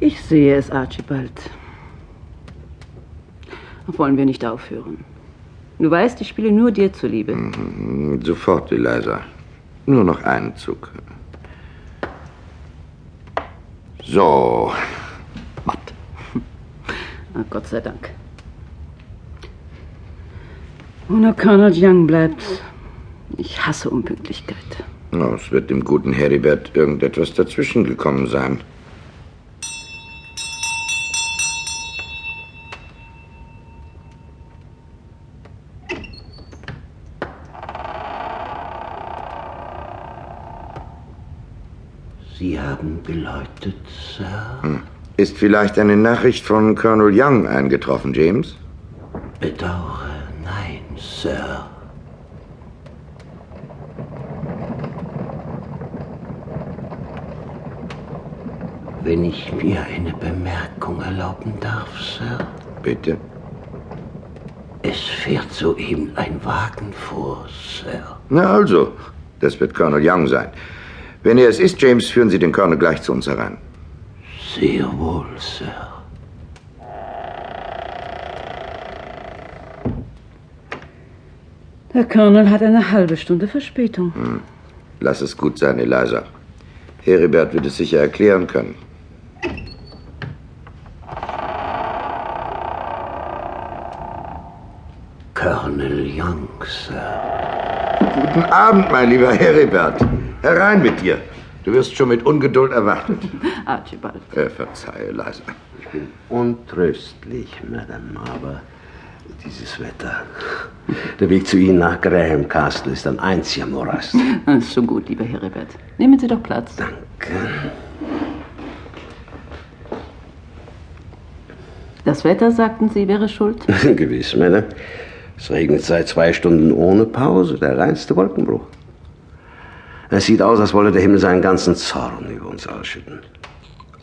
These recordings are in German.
Ich sehe es, Archibald. Wollen wir nicht aufhören? Du weißt, ich spiele nur dir zuliebe. Mhm, sofort, Eliza. Nur noch einen Zug. So. Matt. Na, Gott sei Dank. Und nur Colonel Young bleibt. Ich hasse Unpünktlichkeit. Oh, es wird dem guten Heribert irgendetwas dazwischen gekommen sein. Sie haben geläutet, Sir. Hm. Ist vielleicht eine Nachricht von Colonel Young eingetroffen, James? Bedauere, nein, Sir. Wenn ich mir eine Bemerkung erlauben darf, Sir. Bitte. Es fährt soeben ein Wagen vor, Sir. Na also, das wird Colonel Young sein. Wenn er es ist, James, führen Sie den Colonel gleich zu uns herein. Sehr wohl, Sir. Der Colonel hat eine halbe Stunde Verspätung. Hm. Lass es gut sein, Eliza. Heribert wird es sicher erklären können. Colonel Young, Sir. Guten Abend, mein lieber Heribert. Herein mit dir. Du wirst schon mit Ungeduld erwartet. Archibald. Äh, verzeihe, Leise. Ich bin untröstlich, Madame, aber dieses Wetter. Der Weg zu Ihnen nach Graham Castle ist ein einziger Morast. So gut, lieber Heribert. Nehmen Sie doch Platz. Danke. Das Wetter, sagten Sie, wäre schuld? Gewiss, Madame. Es regnet seit zwei Stunden ohne Pause, der reinste Wolkenbruch. Es sieht aus, als wolle der Himmel seinen ganzen Zorn über uns ausschütten.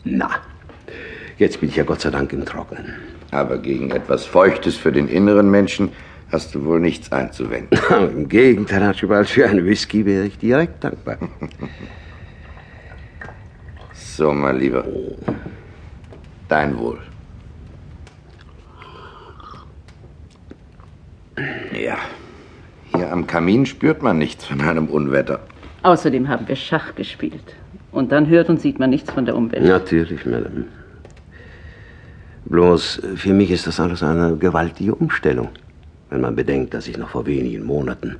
Na, jetzt bin ich ja Gott sei Dank im Trockenen. Aber gegen etwas Feuchtes für den inneren Menschen hast du wohl nichts einzuwenden. Im Gegenteil, Archibald, für einen Whisky wäre ich direkt dankbar. so, mein Lieber. Dein Wohl. Ja, hier am Kamin spürt man nichts von einem Unwetter. Außerdem haben wir Schach gespielt. Und dann hört und sieht man nichts von der Umwelt. Natürlich, Madame. Bloß für mich ist das alles eine gewaltige Umstellung, wenn man bedenkt, dass ich noch vor wenigen Monaten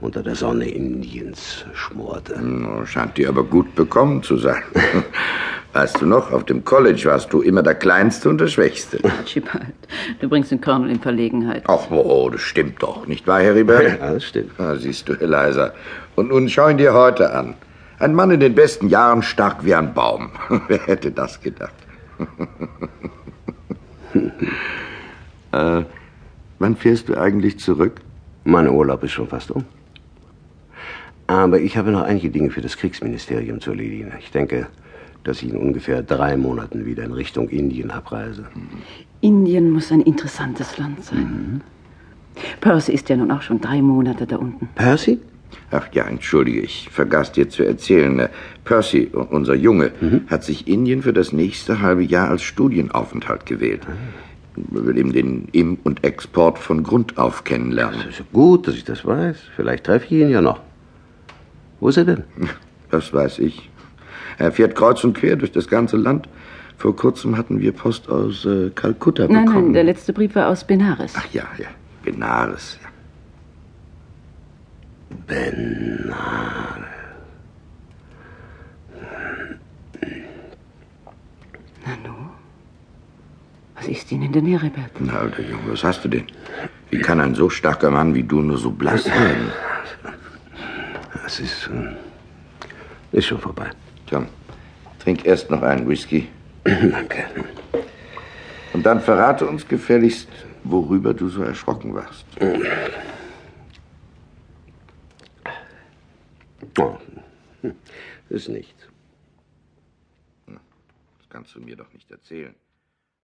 unter der Sonne Indiens schmorte. Scheint dir aber gut bekommen zu sein. Weißt du noch, auf dem College warst du immer der Kleinste und der Schwächste. Archibald, du bringst den Colonel in Verlegenheit. Ach, oh, das stimmt doch, nicht wahr, Heribert? Ja, das stimmt. Ah, siehst du, Eliza. Und nun schau ihn dir heute an. Ein Mann in den besten Jahren, stark wie ein Baum. Wer hätte das gedacht? äh, wann fährst du eigentlich zurück? Mein Urlaub ist schon fast um. Aber ich habe noch einige Dinge für das Kriegsministerium zu erledigen. Ich denke, dass ich in ungefähr drei Monaten wieder in Richtung Indien abreise. Indien muss ein interessantes Land sein. Mhm. Percy ist ja nun auch schon drei Monate da unten. Percy? Ach ja, entschuldige, ich vergaß dir zu erzählen. Äh, Percy, unser Junge, mhm. hat sich Indien für das nächste halbe Jahr als Studienaufenthalt gewählt. Mhm. will eben den Im- und Export von Grund auf kennenlernen. Das ist gut, dass ich das weiß. Vielleicht treffe ich ihn ja noch. Wo ist er denn? Das weiß ich. Er fährt kreuz und quer durch das ganze Land. Vor kurzem hatten wir Post aus äh, Kalkutta bekommen. Nein, nein, der letzte Brief war aus Benares. Ach ja, ja, Benares, ja. Benares. Nanu? Was ist Ihnen denn, Heribert? Na, alter Junge, was hast du denn? Wie kann ein so starker Mann wie du nur so blass werden? Es ist, äh, ist schon vorbei. Tom, trink erst noch einen Whisky. Danke. Und dann verrate uns gefälligst, worüber du so erschrocken warst. Oh, ist nichts. Das kannst du mir doch nicht erzählen.